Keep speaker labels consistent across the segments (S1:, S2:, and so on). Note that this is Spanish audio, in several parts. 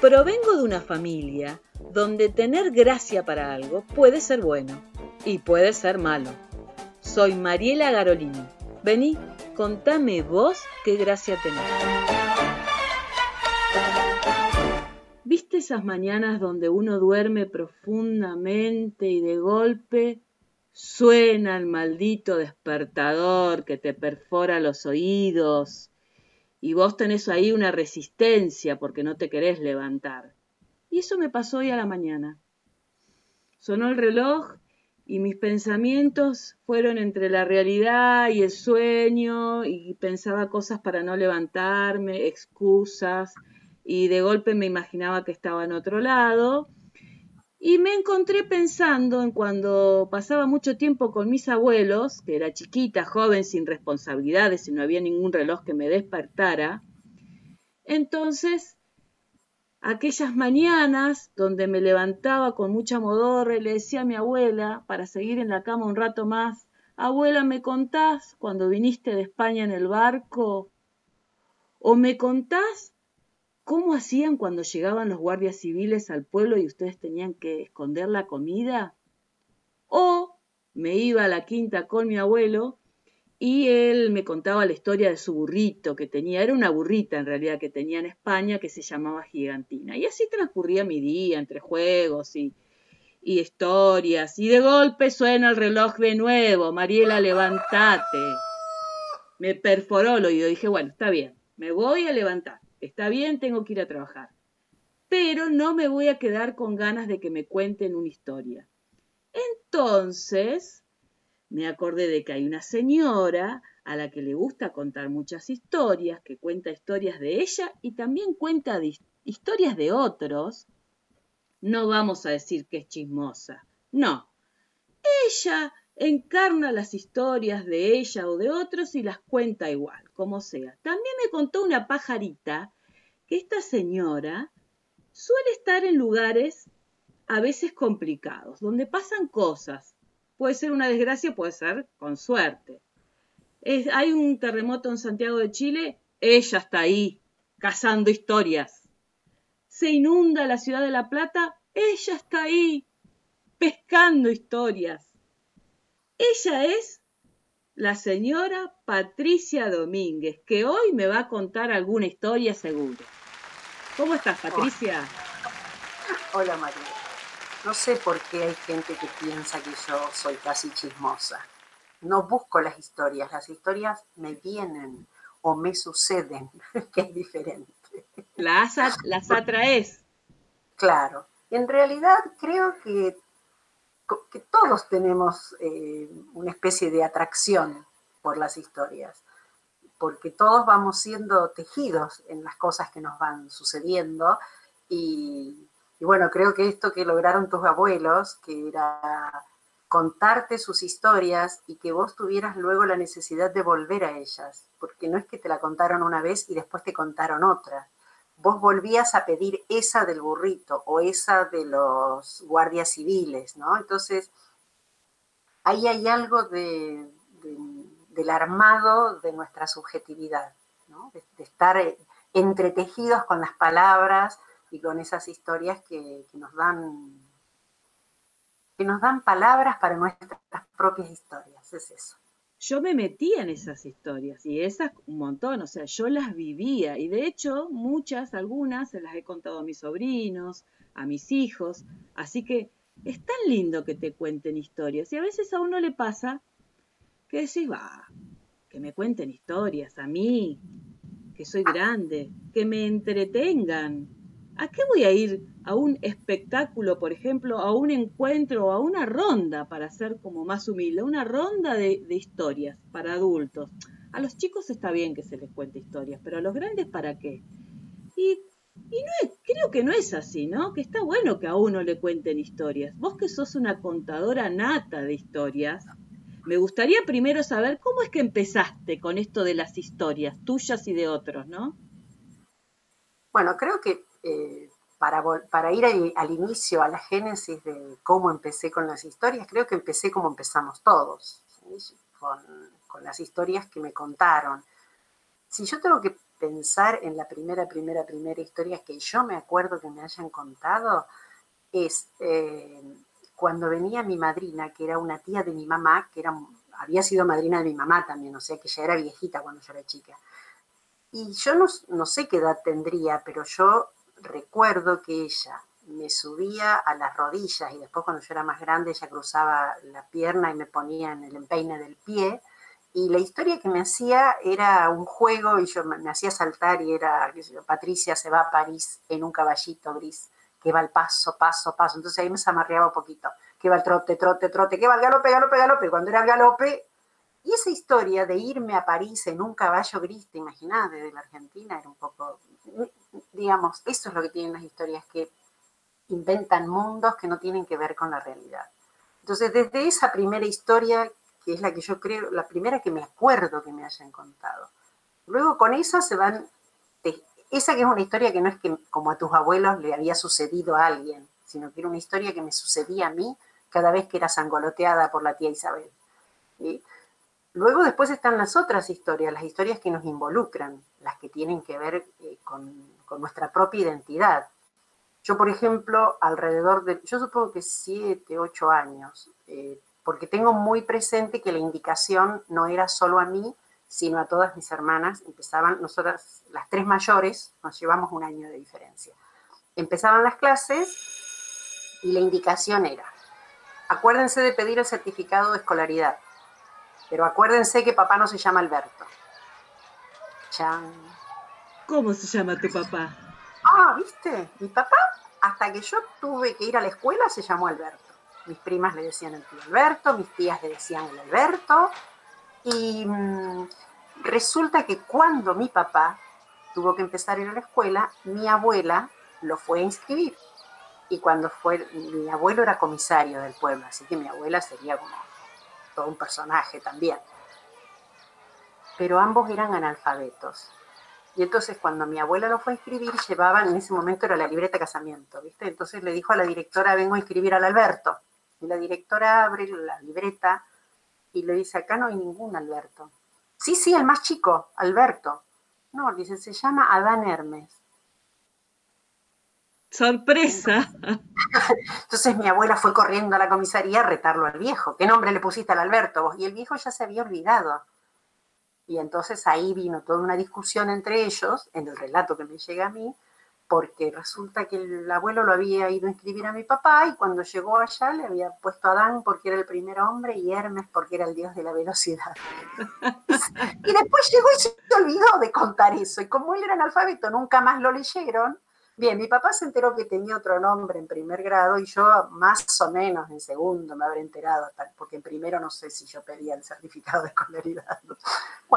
S1: Provengo de una familia donde tener gracia para algo puede ser bueno y puede ser malo. Soy Mariela Garolini. Vení, contame vos qué gracia tenés. ¿Viste esas mañanas donde uno duerme profundamente y de golpe suena el maldito despertador que te perfora los oídos y vos tenés ahí una resistencia porque no te querés levantar? Y eso me pasó hoy a la mañana. Sonó el reloj y mis pensamientos fueron entre la realidad y el sueño y pensaba cosas para no levantarme, excusas y de golpe me imaginaba que estaba en otro lado y me encontré pensando en cuando pasaba mucho tiempo con mis abuelos, que era chiquita, joven, sin responsabilidades y no había ningún reloj que me despertara. Entonces, aquellas mañanas donde me levantaba con mucha modorra y le decía a mi abuela, para seguir en la cama un rato más, abuela, ¿me contás cuando viniste de España en el barco? ¿O me contás cómo hacían cuando llegaban los guardias civiles al pueblo y ustedes tenían que esconder la comida? O me iba a la quinta con mi abuelo y él me contaba la historia de su burrito que tenía, era una burrita en realidad que tenía en España que se llamaba Gigantina. Y así transcurría mi día entre juegos y, historias. Y de golpe suena el reloj de nuevo, Mariela, levántate. Me perforó el oído, dije, bueno, está bien, me voy a levantar. Está bien, tengo que ir a trabajar. Pero no me voy a quedar con ganas de que me cuenten una historia. Entonces, me acordé de que hay una señora a la que le gusta contar muchas historias, que cuenta historias de ella y también cuenta historias de otros. No vamos a decir que es chismosa, no. Ella encarna las historias de ella o de otros y las cuenta igual, como sea. También me contó una pajarita que esta señora suele estar en lugares a veces complicados, donde pasan cosas. Puede ser una desgracia, puede ser con suerte. hay un terremoto en Santiago de Chile, ella está ahí, cazando historias. Se inunda la ciudad de La Plata, ella está ahí, pescando historias. Ella es la señora Patricia Domínguez, que hoy me va a contar alguna historia seguro. ¿Cómo estás, Patricia?
S2: Hola, María. No sé por qué hay gente que piensa que yo soy casi chismosa. No busco las historias, las historias me vienen o me suceden, que es diferente.
S1: Las, las atraes.
S2: Claro. En realidad creo que que todos tenemos eh, una especie de atracción por las historias, porque todos vamos siendo tejidos en las cosas que nos van sucediendo. Y, bueno, creo que esto que lograron tus abuelos, que era contarte sus historias y que vos tuvieras luego la necesidad de volver a ellas, porque no es que te la contaron una vez y después te contaron otra, vos volvías a pedir esa del burrito o esa de los guardias civiles, ¿no? Entonces, ahí hay algo de, del armado de nuestra subjetividad, de, estar eh, entretejidos con las palabras y con esas historias que, nos dan que nos dan palabras para nuestras propias historias, es eso
S1: yo me metía en esas historias y esas un montón, o sea, yo las vivía y de hecho muchas, algunas se las he contado a mis sobrinos, a mis hijos, así que es tan lindo que te cuenten historias y a veces a uno le pasa que decís, va, que me cuenten historias a mí, que soy grande, que me entretengan, ¿A qué voy a ir a un espectáculo, por ejemplo, a un encuentro a una ronda, para ser como más humilde, una ronda de, historias para adultos? A los chicos está bien que se les cuente historias, pero a los grandes, ¿para qué? Y, creo que no es así, ¿no? Que está bueno que a uno le cuenten historias. Vos que sos una contadora nata de historias, me gustaría primero saber cómo es que empezaste con esto de las historias, tuyas y de otros, ¿no?
S2: Bueno, creo que eh, para, ir al, inicio, a la génesis de cómo empecé con las historias, creo que empecé como empezamos todos, con, las historias que me contaron. si yo tengo que pensar en la primera, primera, primera historia que yo me acuerdo que me hayan contado, es eh, cuando venía mi madrina, que era una tía de mi mamá, que era, había sido madrina de mi mamá también, o sea que ya era viejita cuando yo era chica. Y yo no, no sé qué edad tendría, pero yo recuerdo que ella me subía a las rodillas y después cuando yo era más grande ella cruzaba la pierna y me ponía en el empeine del pie y la historia que me hacía era un juego y yo me, hacía saltar y era, Patricia se va a París en un caballito gris que va al paso, paso, paso. Entonces ahí me zamarreaba un poquito, que va al trote, trote, trote, que va al galope, galope, galope. Cuando era el galope, y esa historia de irme a París en un caballo gris, te imaginas, desde la Argentina, era un poco, digamos, eso es lo que tienen las historias, que inventan mundos que no tienen que ver con la realidad. Entonces, desde esa primera historia que es la que yo creo, la primera que me acuerdo que me hayan contado. Luego con esa se van, esa que es una historia que no es que como a tus abuelos le había sucedido a alguien, sino que era una historia que me sucedía a mí cada vez que era sangoloteada por la tía Isabel. Luego después están las otras historias, las historias que nos involucran, las que tienen que ver eh, con, nuestra propia identidad. Yo, por ejemplo, alrededor de, yo supongo que siete, ocho años, eh, porque tengo muy presente que la indicación no era solo a mí, sino a todas mis hermanas. Empezaban, nosotras, las tres mayores, nos llevamos un año de diferencia. Empezaban las clases y la indicación era, acuérdense de pedir el certificado de escolaridad, pero acuérdense que papá no se llama Alberto.
S1: Chan. ¿Cómo se llama tu papá?
S2: Ah, ¿viste? Mi papá, hasta que yo tuve que ir a la escuela, se llamó Alberto. Mis primas le decían el Alberto, mis tías le decían el Alberto. Y mm, resulta que cuando mi papá tuvo que empezar a ir a la escuela, mi abuela lo fue a inscribir. Y cuando fue, mi abuelo era comisario del pueblo, así que mi abuela sería como todo un personaje también. Pero ambos eran analfabetos. Y entonces cuando mi abuela lo fue a inscribir, llevaban, en ese momento era la libreta de casamiento, ¿viste? Entonces le dijo a la directora, vengo a inscribir al Alberto. Y la directora abre la libreta y le dice, acá no hay ningún Alberto. Sí, sí, el más chico, Alberto. No, dice, se llama Adán Hermes.
S1: Sorpresa.
S2: Entonces mi abuela fue corriendo a la comisaría a retarlo al viejo. ¿Qué nombre le pusiste al Alberto? Y el viejo ya se había olvidado. Y entonces ahí vino toda una discusión entre ellos, en el relato que me llega a mí, porque resulta que el abuelo lo había ido a inscribir a mi papá y cuando llegó allá le había puesto a Adán porque era el primer hombre y Hermes porque era el dios de la velocidad. y después llegó y se olvidó de contar eso. Y como él era analfabeto, nunca más lo leyeron. Bien, mi papá se enteró que tenía otro nombre en primer grado y yo más o menos en segundo me habré enterado, porque en primero no sé si yo pedía el certificado de escolaridad.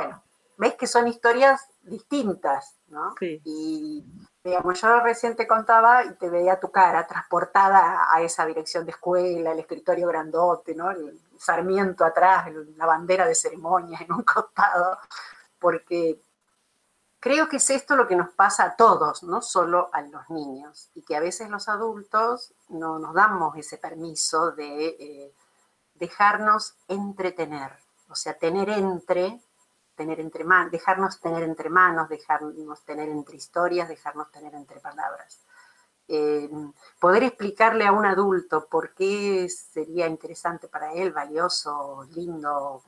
S2: Bueno, ves que son historias distintas, ¿no? Sí. Y Digamos, yo recién te contaba y te veía tu cara transportada a esa dirección de escuela, el escritorio grandote, ¿no? el sarmiento atrás, la bandera de ceremonias en un costado, porque creo que es esto lo que nos pasa a todos, no solo a los niños, y que a veces los adultos no nos damos ese permiso de eh, dejarnos entretener, o sea, tener entre tener entre manos, dejarnos tener entre manos, dejarnos tener entre historias, dejarnos tener entre palabras. Eh, poder explicarle a un adulto por qué sería interesante para él, valioso, lindo,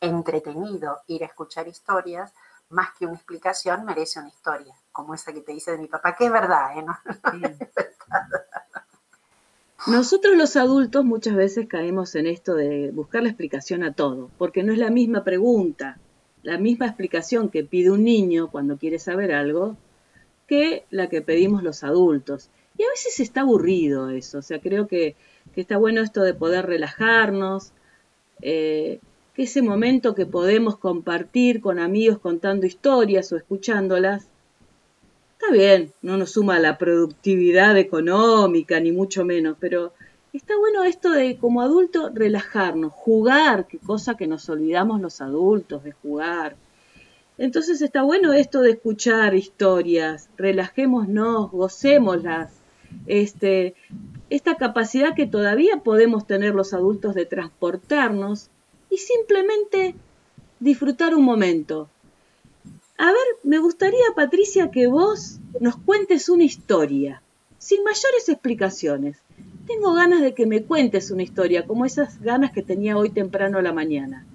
S2: entretenido ir a escuchar historias, más que una explicación, merece una historia, como esa que te dice de mi papá, que es verdad, ¿eh?
S1: Nosotros los adultos muchas veces caemos en esto de buscar la explicación a todo, porque no es la misma pregunta, la misma explicación que pide un niño cuando quiere saber algo que la que pedimos los adultos. Y a veces está aburrido eso, o sea, creo que, está bueno esto de poder relajarnos, eh, que ese momento que podemos compartir con amigos contando historias o escuchándolas, está bien, no nos suma la productividad económica, ni mucho menos, pero está bueno esto de como adulto relajarnos, jugar, que cosa que nos olvidamos los adultos de jugar. Entonces está bueno esto de escuchar historias, relajémonos, gocémoslas, este, esta capacidad que todavía podemos tener los adultos de transportarnos y simplemente disfrutar un momento. me gustaría, Patricia, que vos nos cuentes una historia, sin mayores explicaciones. Tengo ganas de que me cuentes una historia, como esas ganas que tenía hoy temprano a la mañana.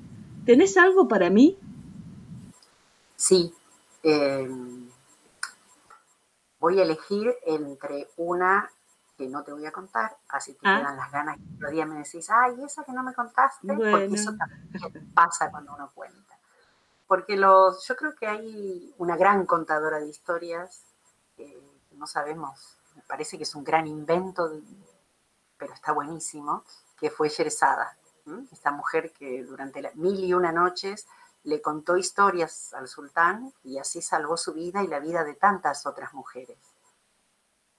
S1: ¿Tenés algo para mí?
S2: Sí. Em, voy a elegir entre una que no te voy a contar, así te ah. quedan las ganas y otro día me decís, ay, esa que no me contaste, porque eso también pasa cuando uno cuenta. Porque los, yo creo que hay una gran contadora de historias, que no sabemos, me parece que es un gran invento, pero está buenísimo, que fue Sherezada, esta mujer que durante las mil y una noches le contó historias al sultán y así salvó su vida y la vida de tantas otras mujeres.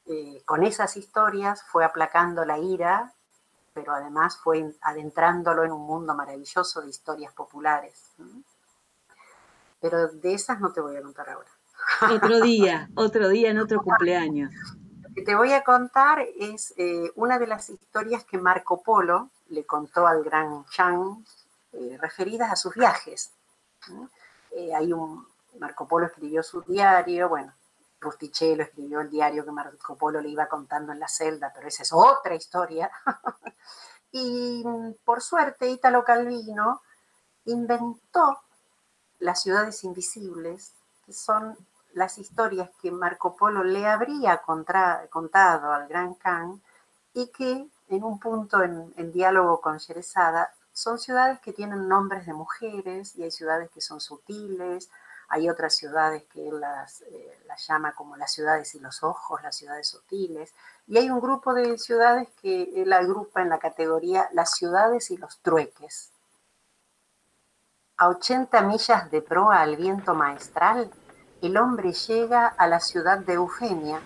S2: Eh, con esas historias fue aplacando la ira, pero además fue adentrándolo en un mundo maravilloso de historias populares. Pero de esas no te voy a contar ahora.
S1: Otro día, otro día en otro cumpleaños.
S2: Te voy a contar es eh, una de las historias que Marco Polo le contó al gran Chang eh, referidas a sus viajes. Eh, hay un, Marco Polo escribió su diario, bueno, Rustichello escribió el diario que Marco Polo le iba contando en la celda, pero esa es otra historia. y por suerte, Italo Calvino inventó las ciudades invisibles, que son las historias que Marco Polo le habría contado al Gran Khan y que en un punto en, diálogo con Sherezada son ciudades que tienen nombres de mujeres y hay ciudades que son sutiles, hay otras ciudades que él las, eh, las, llama como las ciudades y los ojos, las ciudades sutiles, y hay un grupo de ciudades que él agrupa en la categoría las ciudades y los trueques. A 80 millas de proa al viento maestral, el hombre llega a la ciudad de Eufemia,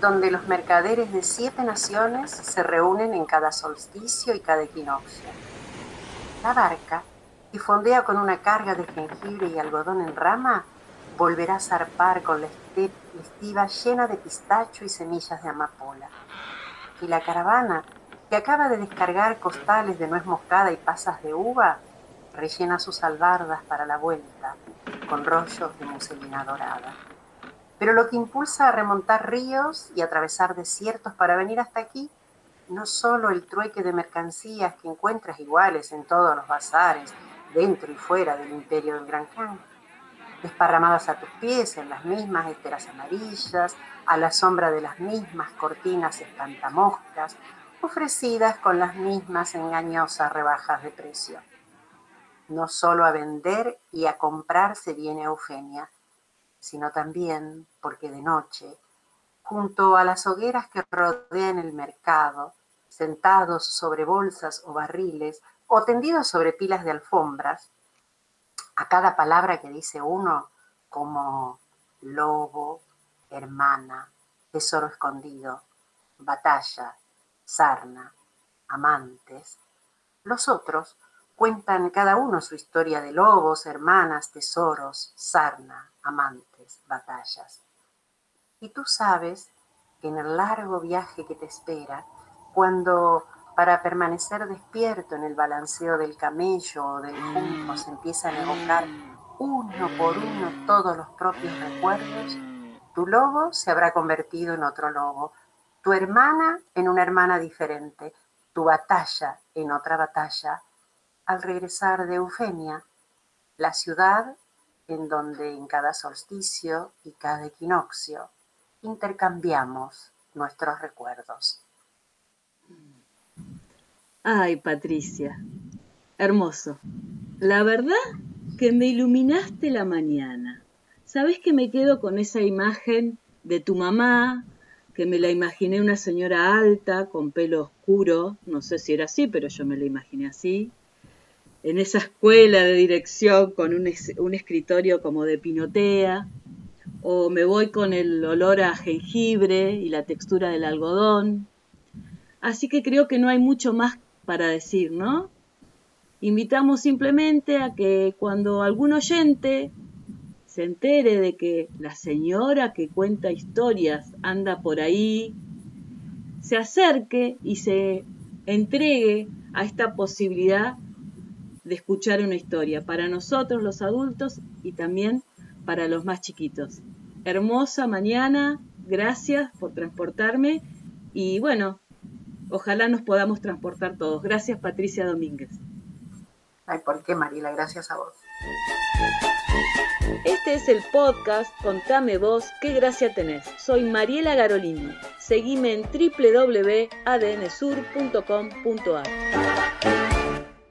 S2: donde los mercaderes de siete naciones se reúnen en cada solsticio y cada equinoccio. La barca, que fondea con una carga de jengibre y algodón en rama, volverá a zarpar con la estiva llena de pistacho y semillas de amapola. Y la caravana, que acaba de descargar costales de nuez moscada y pasas de uva, rellena sus albardas para la vuelta con rollos de muselina dorada. Pero lo que impulsa a remontar ríos y atravesar desiertos para venir hasta aquí, no solo el trueque de mercancías que encuentras iguales en todos los bazares, dentro y fuera del imperio del Gran Khan, desparramadas a tus pies en las mismas esteras amarillas, a la sombra de las mismas cortinas espantamoscas, ofrecidas con las mismas engañosas rebajas de precio no solo a vender y a comprar se viene Eufemia, sino también porque de noche, junto a las hogueras que rodean el mercado, sentados sobre bolsas o barriles o tendidos sobre pilas de alfombras, a cada palabra que dice uno, como lobo, hermana, tesoro escondido, batalla, sarna, amantes, los otros Cuentan cada uno su historia de lobos, hermanas, tesoros, sarna, amantes, batallas. Y tú sabes que en el largo viaje que te espera, cuando para permanecer despierto en el balanceo del camello o del junco se empiezan a evocar uno por uno todos los propios recuerdos, tu lobo se habrá convertido en otro lobo, tu hermana en una hermana diferente, tu batalla en otra batalla, al regresar de Eufemia, la ciudad en donde en cada solsticio y cada equinoccio intercambiamos nuestros recuerdos.
S1: Ay, Patricia, hermoso. La verdad que me iluminaste la mañana. ¿Sabes que me quedo con esa imagen de tu mamá, que me la imaginé una señora alta, con pelo oscuro, no sé si era así, pero yo me la imaginé así, en esa escuela de dirección con un, escritorio como de pinotea, o me voy con el olor a jengibre y la textura del algodón. Así que creo que no hay mucho más para decir, ¿no? Invitamos simplemente a que cuando algún oyente se entere de que la señora que cuenta historias anda por ahí, se acerque y se entregue a esta posibilidad de escuchar una historia para nosotros los adultos y también para los más chiquitos. Hermosa mañana, gracias por transportarme y bueno, ojalá nos podamos transportar todos. Gracias Patricia Domínguez.
S2: Ay, ¿por qué Mariela? Gracias a vos.
S1: Este es el podcast Contame vos qué gracia tenés. Soy Mariela Garolini. Seguime en www.adnsur.com.ar.